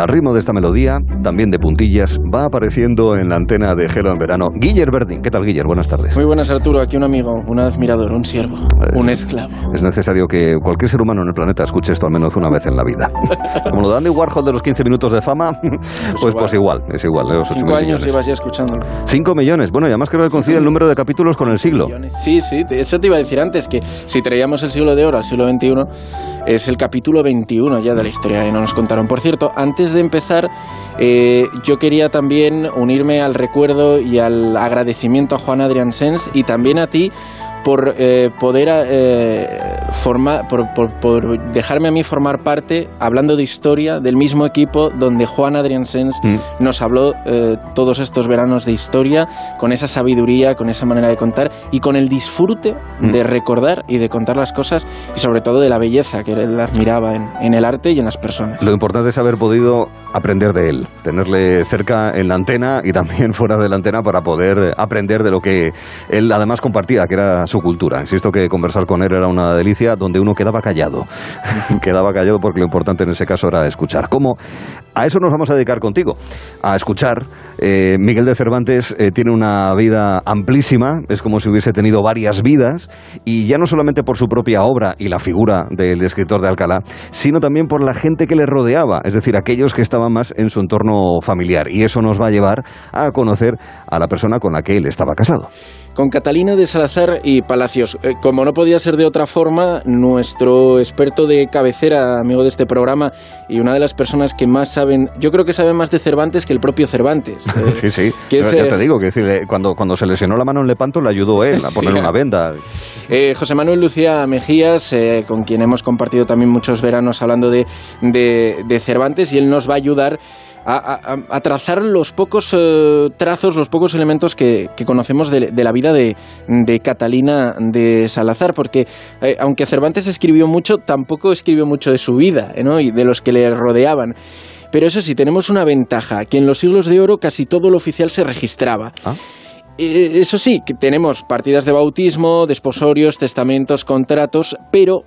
Al ritmo de esta melodía, también de puntillas, va apareciendo en la antena de Gelo en verano Guiller Verdín. ¿Qué tal, Guiller? Buenas tardes. Muy buenas, Arturo. Aquí un amigo, un admirador, un siervo, un esclavo. Es necesario que cualquier ser humano en el planeta escuche esto al menos una vez en la vida. Como lo de Andy Warhol de los 15 minutos de fama, pues, pues igual, es igual. Los Cinco años llevas ya escuchándolo. Cinco millones. Bueno, y además creo que coincide el número de capítulos con el siglo. Sí, sí, eso te iba a decir antes, que si traíamos el siglo de oro al siglo XXI, es el capítulo 21 ya de la historia que no nos contaron. Por cierto, antes de empezar, eh, yo quería también unirme al recuerdo y al agradecimiento a Juan Adrián Sens y también a ti por eh, poder eh, formar, por, dejarme a mí formar parte, hablando de historia, del mismo equipo donde Juan Adrián Sens mm. nos habló eh, todos estos veranos de historia, con esa sabiduría, con esa manera de contar y con el disfrute mm. de recordar y de contar las cosas y sobre todo de la belleza que él admiraba en, en el arte y en las personas. Lo importante es haber podido aprender de él, tenerle cerca en la antena y también fuera de la antena para poder aprender de lo que él además compartía, que era su cultura. Insisto que conversar con él era una delicia donde uno quedaba callado. quedaba callado porque lo importante en ese caso era escuchar. ¿Cómo? A eso nos vamos a dedicar contigo, a escuchar. Eh, Miguel de Cervantes eh, tiene una vida amplísima, es como si hubiese tenido varias vidas, y ya no solamente por su propia obra y la figura del escritor de Alcalá, sino también por la gente que le rodeaba, es decir, aquellos que estaban más en su entorno familiar. Y eso nos va a llevar a conocer a la persona con la que él estaba casado con Catalina de Salazar y Palacios. Eh, como no podía ser de otra forma, nuestro experto de cabecera, amigo de este programa, y una de las personas que más saben, yo creo que sabe más de Cervantes que el propio Cervantes. Eh, sí, sí. ya te digo, que decir, cuando, cuando se lesionó la mano en Lepanto, le ayudó él a poner una venda. Eh, José Manuel Lucía Mejías, con quien hemos compartido también muchos veranos hablando de, de Cervantes, y él nos va a ayudar a, trazar los pocos eh, trazos, los pocos elementos que, conocemos de, la vida de, Catalina de Salazar, porque eh, aunque Cervantes escribió mucho, tampoco escribió mucho de su vida ¿no? y de los que le rodeaban. Pero eso sí, tenemos una ventaja, que en los siglos de oro casi todo lo oficial se registraba. Ah. Eh, eso sí, que tenemos partidas de bautismo, desposorios, testamentos, contratos, pero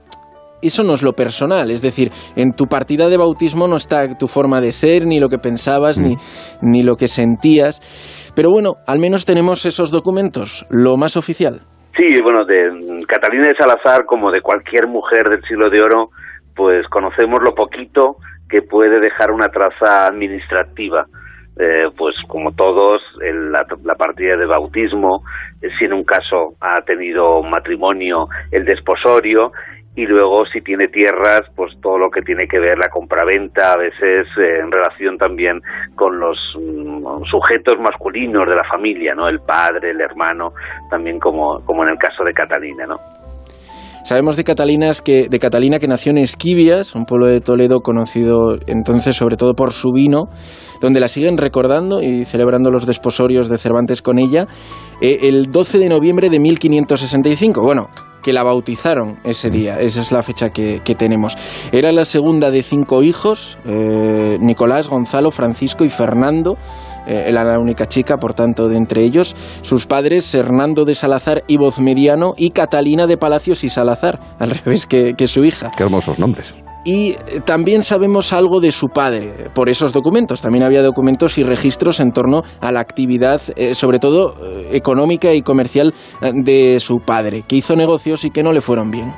eso no es lo personal, es decir, en tu partida de bautismo no está tu forma de ser, ni lo que pensabas, ni, mm. ni lo que sentías. Pero bueno, al menos tenemos esos documentos, lo más oficial. Sí, bueno, de Catalina de Salazar, como de cualquier mujer del siglo de oro, pues conocemos lo poquito que puede dejar una traza administrativa. Eh, pues como todos, la, la, partida de bautismo, eh, si en un caso ha tenido matrimonio, el desposorio, y luego si tiene tierras, pues todo lo que tiene que ver la compraventa, a veces eh, en relación también con los mm, sujetos masculinos de la familia, ¿no? El padre, el hermano, también como, como en el caso de Catalina, ¿no? Sabemos de, que, de Catalina que nació en Esquivias, un pueblo de Toledo conocido entonces sobre todo por su vino, donde la siguen recordando y celebrando los desposorios de Cervantes con ella, eh, el 12 de noviembre de 1565. Bueno, que la bautizaron ese día. Esa es la fecha que, tenemos. Era la segunda de cinco hijos, eh, Nicolás, Gonzalo, Francisco y Fernando. Eh, era la única chica, por tanto, de entre ellos. Sus padres, Hernando de Salazar y Mediano y Catalina de Palacios y Salazar, al revés que, que su hija. Qué hermosos nombres y eh, también sabemos algo de su padre por esos documentos. También había documentos y registros en torno a la actividad, eh, sobre todo eh, económica y comercial de su padre, que hizo negocios y que no le fueron bien.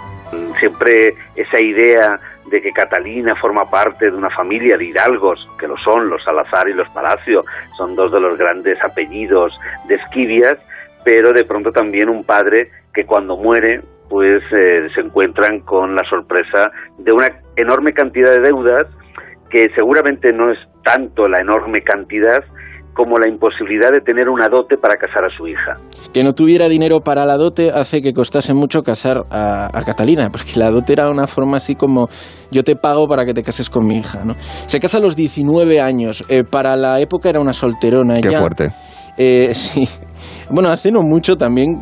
Siempre esa idea de que Catalina forma parte de una familia de hidalgos, que lo son los Salazar y los Palacio, son dos de los grandes apellidos de Esquivias, pero de pronto también un padre que cuando muere pues eh, se encuentran con la sorpresa de una enorme cantidad de deudas que seguramente no es tanto la enorme cantidad como la imposibilidad de tener una dote para casar a su hija. Que no tuviera dinero para la dote hace que costase mucho casar a, Catalina, porque la dote era una forma así como yo te pago para que te cases con mi hija. ¿no? Se casa a los 19 años, eh, para la época era una solterona Qué fuerte. Eh, sí. Bueno, hace no mucho también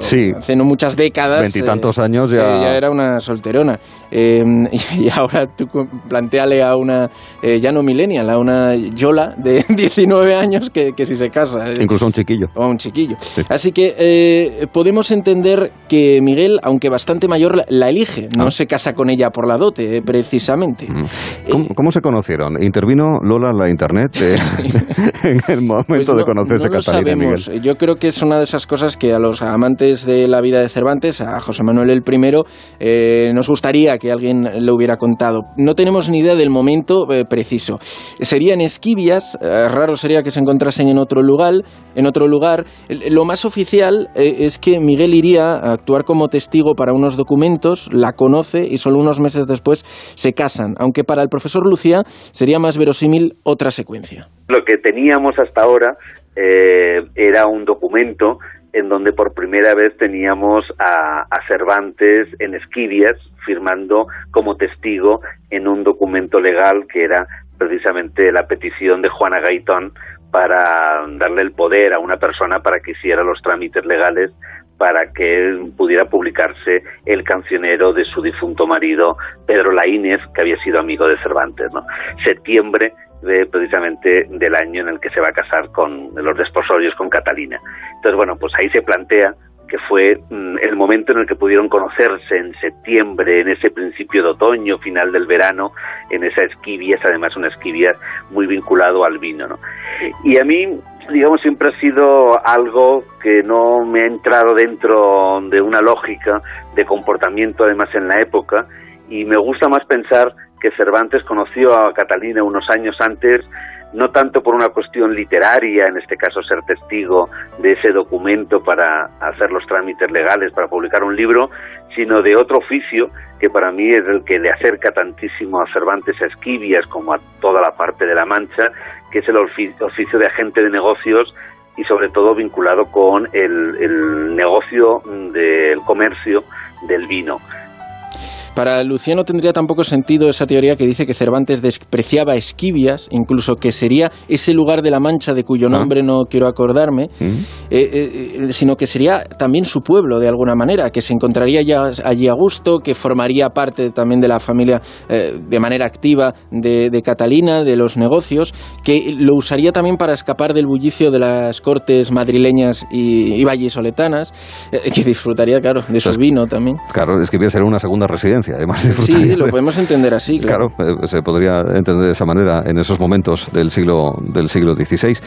sí. hace no muchas décadas. Veintitantos años ya. ya era una solterona. y ahora tú planteale a una, ya no millennial, a una Yola de 19 años que, si se casa. Incluso a un chiquillo. O a un chiquillo. Así que podemos entender que Miguel, aunque bastante mayor, la elige. No ah. se casa con ella por la dote, precisamente. Mm. ¿Cómo, se conocieron? ¿Intervino Lola la internet en el momento pues de conocerse no Catalina sabemos. Yo creo que es una de esas cosas que a los amantes de la vida de Cervantes, a José Manuel el I, eh, nos gustaría que alguien le hubiera contado. No tenemos ni idea del momento eh, preciso. Serían esquivias, eh, raro sería que se encontrasen en otro lugar. En otro lugar. Lo más oficial es que Miguel iría a actuar como testigo para unos documentos, la conoce y solo unos meses después se casan, aunque para el profesor Lucía sería más verosímil otra secuencia. Lo que teníamos hasta ahora eh, era un documento en donde por primera vez teníamos a, Cervantes en Esquivias firmando como testigo en un documento legal que era precisamente la petición de Juana Gaitón para darle el poder a una persona para que hiciera los trámites legales para que pudiera publicarse el cancionero de su difunto marido Pedro Laínez, que había sido amigo de Cervantes. ¿no? Septiembre de, precisamente del año en el que se va a casar con los desposorios con Catalina. Entonces, bueno, pues ahí se plantea que fue mm, el momento en el que pudieron conocerse en septiembre, en ese principio de otoño, final del verano, en esa esquivia, es además una esquivia muy vinculado al vino. ¿no? Y a mí, digamos, siempre ha sido algo que no me ha entrado dentro de una lógica de comportamiento, además en la época, y me gusta más pensar que Cervantes conoció a Catalina unos años antes no tanto por una cuestión literaria, en este caso ser testigo de ese documento para hacer los trámites legales, para publicar un libro, sino de otro oficio que para mí es el que le acerca tantísimo a Cervantes a Esquivias como a toda la parte de la Mancha, que es el oficio de agente de negocios y sobre todo vinculado con el, el negocio del comercio del vino. Para Luciano tendría tampoco sentido esa teoría que dice que Cervantes despreciaba Esquivias, incluso que sería ese lugar de la Mancha de cuyo ah. nombre no quiero acordarme, eh, eh, eh, sino que sería también su pueblo de alguna manera, que se encontraría ya allí a gusto, que formaría parte también de la familia de manera activa de, Catalina, de los negocios, que lo usaría también para escapar del bullicio de las cortes madrileñas y, y vallisoletanas, que disfrutaría, claro, de su pues vino también. Claro, Esquivias sería una segunda residencia además Sí, lo podemos entender así, claro. Claro, eh, se podría entender de esa manera en esos momentos del siglo, del siglo XVI.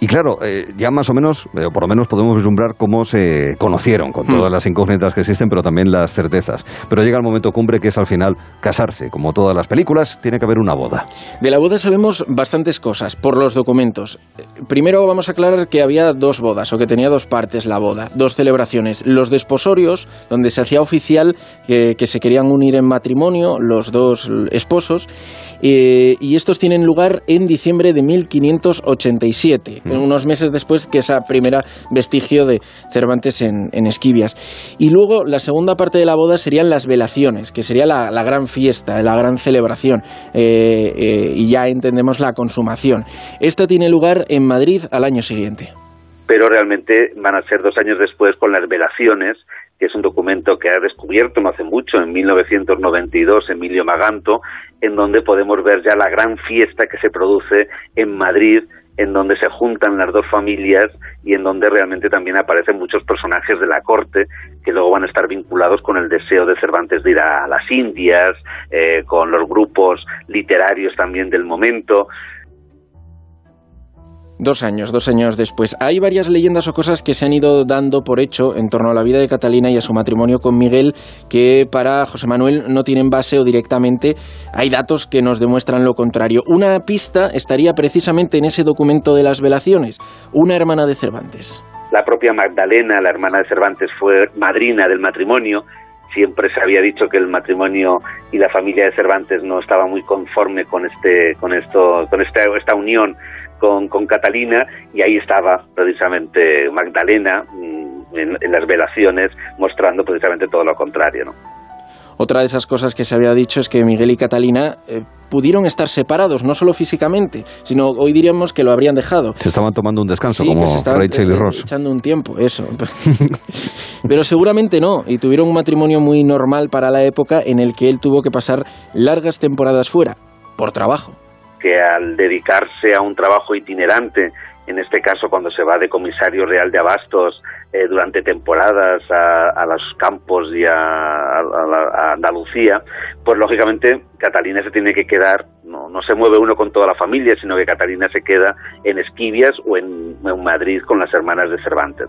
Y claro, eh, ya más o menos, eh, o por lo menos podemos vislumbrar cómo se conocieron, con todas hmm. las incógnitas que existen, pero también las certezas. Pero llega el momento cumbre que es al final casarse. Como todas las películas, tiene que haber una boda. De la boda sabemos bastantes cosas por los documentos. Primero vamos a aclarar que había dos bodas, o que tenía dos partes la boda, dos celebraciones. Los desposorios, donde se hacía oficial que, que se querían unir en matrimonio los dos esposos, eh, y estos tienen lugar en diciembre de 1587, mm. Unos meses después que esa primera vestigio de Cervantes en, Esquivias. Y luego la segunda parte de la boda serían las velaciones, que sería la, gran fiesta, la gran celebración, eh, eh, y ya entendemos la consumación. Esta tiene lugar en Madrid al año siguiente pero realmente van a ser dos años después con las velaciones que es un documento que ha descubierto no hace mucho, en 1992, Emilio Maganto, en donde podemos ver ya la gran fiesta que se produce en Madrid, en donde se juntan las dos familias y en donde realmente también aparecen muchos personajes de la corte que luego van a estar vinculados con el deseo de Cervantes de ir a las Indias, eh, con los grupos literarios también del momento. Dos años, dos años después. Hay varias leyendas o cosas que se han ido dando por hecho en torno a la vida de Catalina y a su matrimonio con Miguel que para José Manuel no tienen base o directamente hay datos que nos demuestran lo contrario. Una pista estaría precisamente en ese documento de las velaciones, una hermana de Cervantes. La propia Magdalena, la hermana de Cervantes, fue madrina del matrimonio. Siempre se había dicho que el matrimonio y la familia de Cervantes no estaba muy conforme con este, con esto, con esta, esta unión con, con Catalina y ahí estaba precisamente Magdalena mm, en, las velaciones mostrando precisamente todo lo contrario. ¿no? otra de esas cosas que se había dicho es que Miguel y Catalina eh, pudieron estar separados, no solo físicamente, sino hoy diríamos que lo habrían dejado. Se estaban tomando un descanso, como Rachel y eh, Ross. Echando un tiempo, eso. Pero seguramente no, y tuvieron un matrimonio muy normal para la época en el que él tuvo que pasar largas temporadas fuera, por trabajo. Que al dedicarse a un trabajo itinerante, en este caso cuando se va de comisario real de abastos eh, durante temporadas a, los campos y a, Andalucía, pues lógicamente Catalina se tiene que quedar, no, no se mueve uno con toda la familia, sino que Catalina se queda en Esquivias o en, Madrid con las hermanas de Cervantes.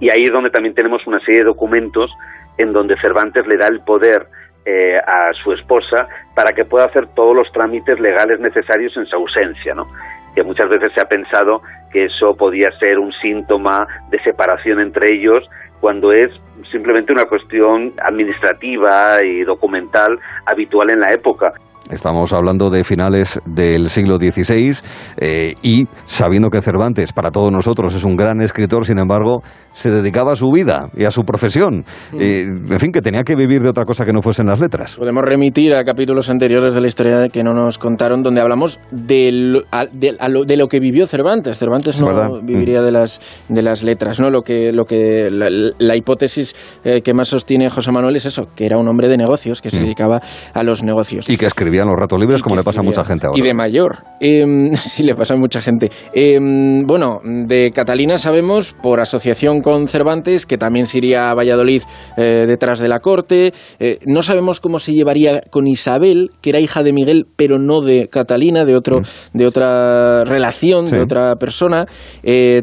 Y ahí es donde también tenemos una serie de documentos en donde Cervantes le da el poder eh, a su esposa para que pueda hacer todos los trámites legales necesarios en su ausencia, ¿no? que muchas veces se ha pensado que eso podía ser un síntoma de separación entre ellos cuando es simplemente una cuestión administrativa y documental habitual en la época. Estamos hablando de finales del siglo XVI eh, y sabiendo que Cervantes para todos nosotros es un gran escritor, sin embargo, se dedicaba a su vida y a su profesión. Mm. Eh, en fin, que tenía que vivir de otra cosa que no fuesen las letras. Podemos remitir a capítulos anteriores de la historia que no nos contaron, donde hablamos de lo, de, lo que vivió Cervantes. Cervantes no viviría mm. de las, de las letras, ¿no? Lo que, lo que, la, hipótesis eh, que más sostiene José Manuel es eso, que era un hombre de negocios, que se mm. dedicaba a los negocios. Y que escribía en los ratos libres, como le pasa a mucha gente ahora. Y de mayor. Eh, sí, le pasa a mucha gente. Em, bueno, de Catalina sabemos, por asociación con Cervantes, que también se iría a Valladolid eh, detrás de la corte. Eh, no sabemos cómo se llevaría con Isabel, que era hija de Miguel, pero no de Catalina, de, otro, mm. de otra relación, de otra persona.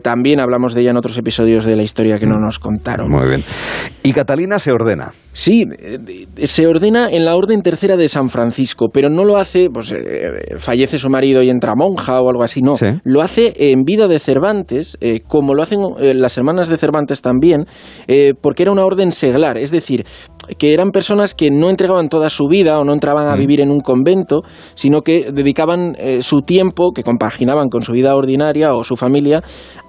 también hablamos de ella en otros episodios de la historia que no mm. nos contaron. Muy bien. Y Catalina se ordena. Sí, se ordena en la Orden Tercera de San Francisco, pero no lo hace, pues eh, fallece su marido y entra monja o algo así, no. Lo hace en vida de Cervantes, eh, como lo hacen eh, las hermanas de Cervantes también, porque era una orden seglar, es decir, que eran personas que no entregaban toda su vida o no entraban a mm. vivir en un convento, sino que dedicaban su tiempo, que compaginaban con su vida ordinaria o su familia,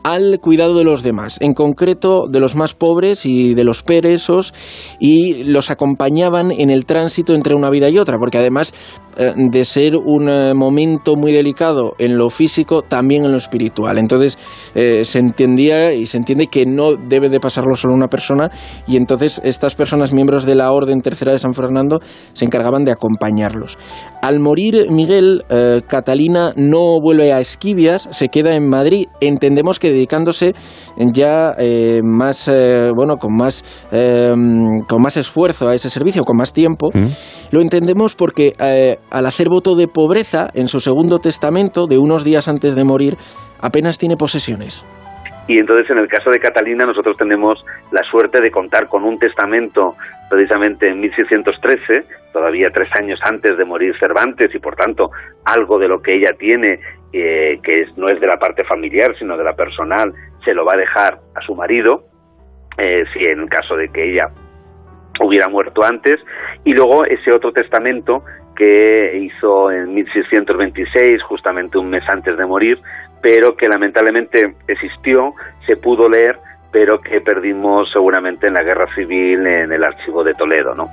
al cuidado de los demás, en concreto de los más pobres y de los peresos, y los acompañaban en el tránsito entre una vida y otra, porque además eh, de ser un eh, momento muy delicado en lo físico, también en lo espiritual. Entonces eh, se entendía y se entiende que no debe de pasarlo solo una persona, y entonces estas personas, miembros de la Orden Tercera de San Fernando, se encargaban de acompañarlos. Al morir Miguel, Catalina no vuelve a Esquivias, se queda en Madrid. Entendemos que dedicándose ya eh, más, eh, bueno, con más, con más esfuerzo a ese servicio, con más tiempo. Mm. Lo entendemos porque eh, al hacer voto de pobreza en su segundo testamento, de unos días antes de morir, apenas tiene posesiones. Y entonces en el caso de Catalina nosotros tenemos la suerte de contar con un testamento precisamente en 1613, todavía tres años antes de morir Cervantes y por tanto algo de lo que ella tiene eh, que no es de la parte familiar sino de la personal se lo va a dejar a su marido eh, si en caso de que ella hubiera muerto antes. Y luego ese otro testamento que hizo en 1626 justamente un mes antes de morir pero que lamentablemente existió, se pudo leer, pero que perdimos seguramente en la guerra civil en el archivo de Toledo, ¿no?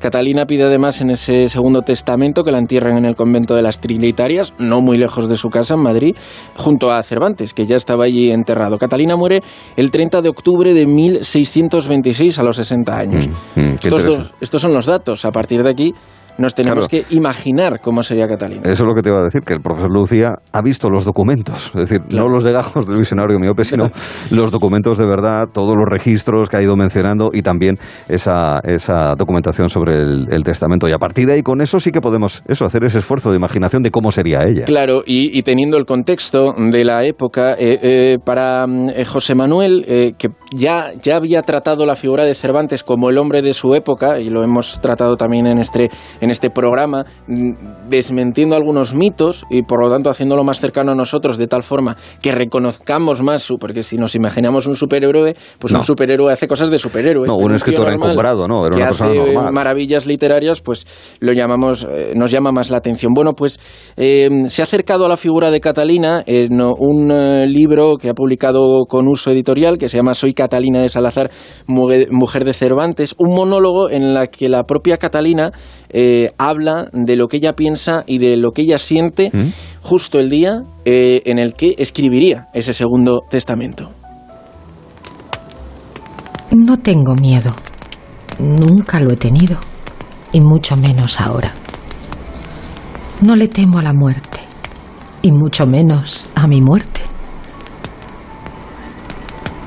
Catalina pide además en ese segundo testamento que la entierren en el convento de las Trinitarias, no muy lejos de su casa en Madrid, junto a Cervantes, que ya estaba allí enterrado. Catalina muere el 30 de octubre de 1626 a los 60 años. Mm, mm, estos, estos son los datos. A partir de aquí nos tenemos que imaginar cómo sería Catalina. Eso es lo que te iba a decir, que el profesor Lucía ha visto los documentos, es decir, no los de gajos del visionario miope, sino los documentos de verdad, todos los registros que ha ido mencionando y también esa, esa documentación sobre el, testamento. Y a partir de ahí, con eso sí que podemos eso, hacer ese esfuerzo de imaginación de cómo sería ella. Claro, y, teniendo el contexto de la época, eh, eh, para eh, José Manuel, que ya, ya había tratado la figura de Cervantes como el hombre de su época, y lo hemos tratado también en este en este programa, mm, desmentiendo algunos mitos y por lo tanto haciéndolo más cercano a nosotros de tal forma que reconozcamos más, su, porque si nos imaginamos un superhéroe, pues un superhéroe hace cosas de superhéroe. No, un escritor encumbrado, ¿no? Era una persona normal. maravillas literarias, pues lo llamamos, eh, nos llama más la atención. Bueno, pues eh, se ha acercado a la figura de Catalina en un eh, libro que ha publicado con uso editorial que se llama Soy Catalina de Salazar, mujer de Cervantes, un monólogo en la que la propia Catalina habla de lo que ella piensa y de lo que ella siente ¿Mm? justo el día en el que escribiría ese segundo testamento. No tengo miedo. Nunca lo he tenido. Y mucho menos ahora. No le temo a la muerte. Y mucho menos a mi muerte.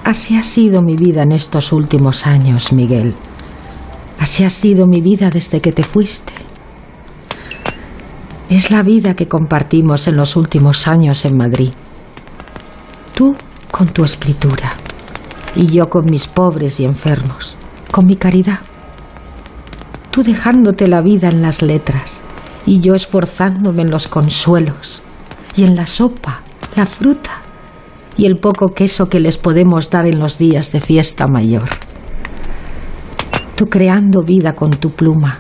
Así ha sido mi vida en estos últimos años, Miguel. Así ha sido mi vida desde que te fuiste. Es la vida que compartimos en los últimos años en Madrid. Tú con tu escritura y yo con mis pobres y enfermos, con mi caridad. Tú dejándote la vida en las letras y yo esforzándome en los consuelos y en la sopa, la fruta y el poco queso que les podemos dar en los días de fiesta mayor. Tú creando vida con tu pluma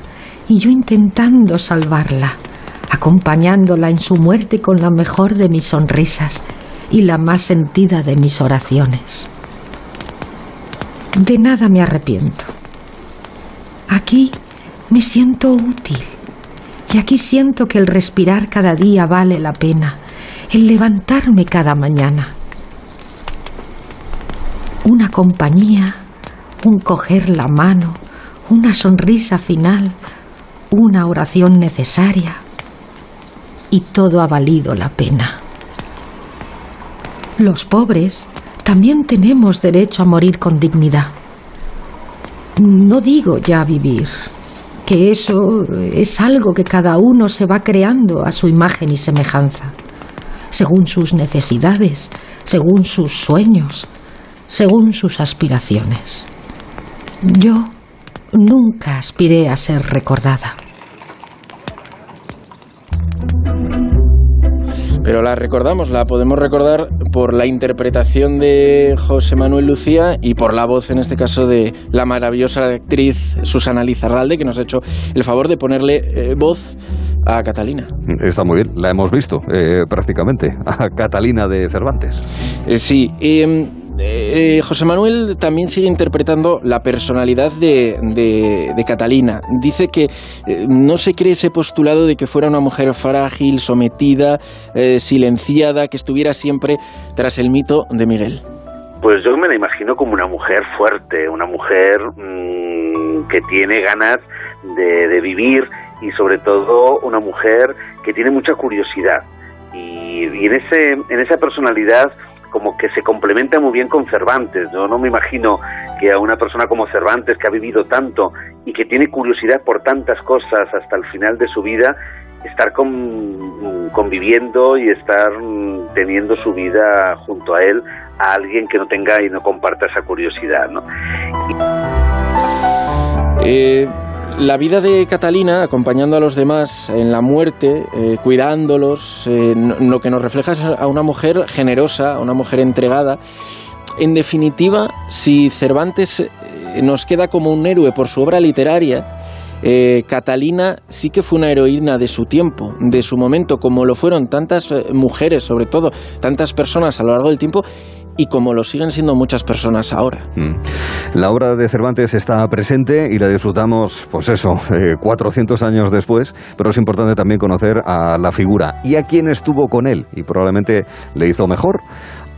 y yo intentando salvarla, acompañándola en su muerte con la mejor de mis sonrisas y la más sentida de mis oraciones. De nada me arrepiento. Aquí me siento útil y aquí siento que el respirar cada día vale la pena, el levantarme cada mañana. Una compañía, un coger la mano, una sonrisa final, una oración necesaria y todo ha valido la pena. Los pobres también tenemos derecho a morir con dignidad. No digo ya vivir, que eso es algo que cada uno se va creando a su imagen y semejanza, según sus necesidades, según sus sueños, según sus aspiraciones. Yo nunca aspiré a ser recordada. pero la recordamos, la podemos recordar por la interpretación de José Manuel Lucía y por la voz, en este caso, de la maravillosa actriz Susana Lizarralde, que nos ha hecho el favor de ponerle eh, voz a Catalina. Está muy bien, la hemos visto eh, prácticamente, a Catalina de Cervantes. Eh, sí, em, eh, José Manuel también sigue interpretando la personalidad de, Catalina. Dice que eh, no se cree ese postulado de que fuera una mujer frágil, sometida, eh, silenciada, que estuviera siempre tras el mito de Miguel. Pues yo me la imagino como una mujer fuerte, una mujer mm, que tiene ganas de, vivir y sobre todo una mujer que tiene mucha curiosidad. Y, y en, ese, en esa personalidad como que se complementa muy bien con Cervantes. Yo no me imagino que a una persona como Cervantes, que ha vivido tanto y que tiene curiosidad por tantas cosas hasta el final de su vida, estar conviviendo y estar teniendo su vida junto a él a alguien que no tenga y no comparta esa curiosidad. ¿no? Eh, la vida de Catalina, acompañando a los demás en la muerte, eh, cuidándolos, eh, lo que nos refleja es a una mujer generosa, a una mujer entregada. En definitiva, si Cervantes eh, nos queda como un héroe por su obra literaria, Catalina sí que fue una heroína de su tiempo, de su momento, como lo fueron tantas mujeres, sobre todo, tantas personas a lo largo del tiempo, y como lo siguen siendo muchas personas ahora. Mm. La obra de Cervantes está presente y la disfrutamos, pues eso, 400 eh, años después, pero es importante también conocer a la figura y a quien estuvo con él y probablemente le hizo mejor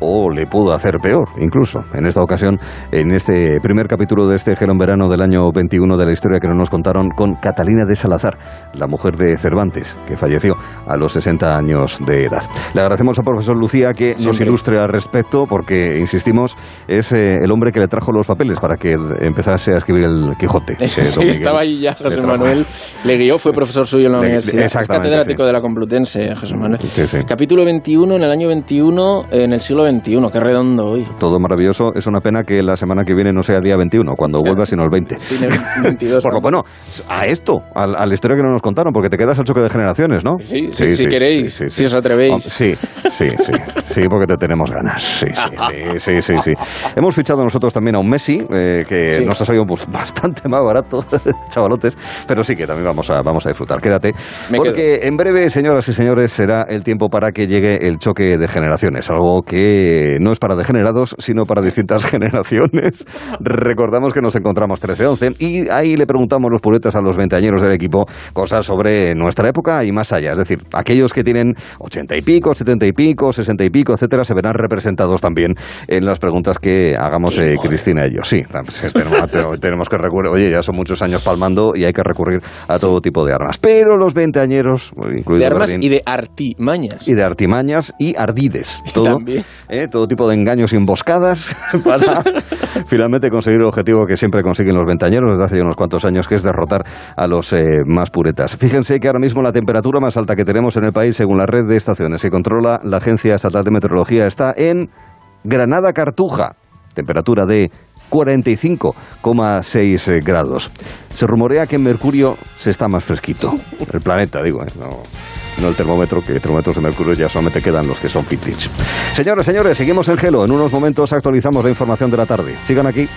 o le pudo hacer peor, incluso. En esta ocasión, en este primer capítulo de este Gelón Verano del año 21 de la historia que nos contaron con Catalina de Salazar, la mujer de Cervantes, que falleció a los 60 años de edad. Le agradecemos al profesor Lucía que nos ilustre al respecto, porque, insistimos, es eh, el hombre que le trajo los papeles para que empezase a escribir el Quijote. sí, estaba ahí ya José Manuel, le guió, fue profesor suyo en la universidad. Es catedrático de la Complutense, José Manuel. Capítulo 21, en el año 21, en el siglo 21, qué redondo hoy. Todo maravilloso. Es una pena que la semana que viene no sea día 21, cuando vuelva, sino el 20. Sí, el 22. Por lo bueno, a esto, a, a, la historia que no nos contaron, porque te quedas al choque de generaciones, ¿no? Sí, sí, si queréis, si os atrevéis. Sí, sí, sí, sí, porque te tenemos ganas. Sí, sí, sí, sí, sí. Hemos fichado nosotros también a un Messi, eh, que nos ha salido pues, bastante más barato, chavalotes, pero sí que también vamos a, vamos a disfrutar. Quédate, Me porque quedo. en breve, señoras y señores, será el tiempo para que llegue el choque de generaciones, algo que no es para degenerados, sino para distintas generaciones. Recordamos que nos encontramos 13-11 y ahí le preguntamos los puretas a los veinteañeros del equipo cosas sobre nuestra época y más allá. Es decir, aquellos que tienen 80 y pico, 70 y pico, 60 y pico, etcétera, se verán representados también en las preguntas que hagamos eh, Cristina y yo. Sí, tenemos, tenemos que recurrir, oye, ya son muchos años palmando y hay que recurrir a todo tipo de armas. Pero los veinteañeros, incluido de armas Berlín, y de artimañas. y de artimañas y ardides. Y Todo, también. Eh, todo tipo de engaños y emboscadas para finalmente conseguir el objetivo que siempre consiguen los ventañeros desde hace ya unos cuantos años, que es derrotar a los eh, más puretas. Fíjense que ahora mismo la temperatura más alta que tenemos en el país, según la red de estaciones que controla la Agencia Estatal de Meteorología, está en Granada Cartuja. Temperatura de 45,6 grados. Se rumorea que en Mercurio se está más fresquito. El planeta, digo, ¿eh? no, no el termómetro, que termómetros de mercurio ya solamente quedan los que son vintage. Señores, señores, seguimos en Gelo. En unos momentos actualizamos la información de la tarde. Sigan aquí.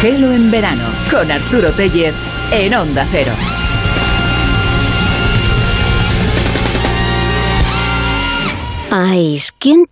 Gelo en verano con Arturo Tellez en Onda Cero. Ais, ¿quién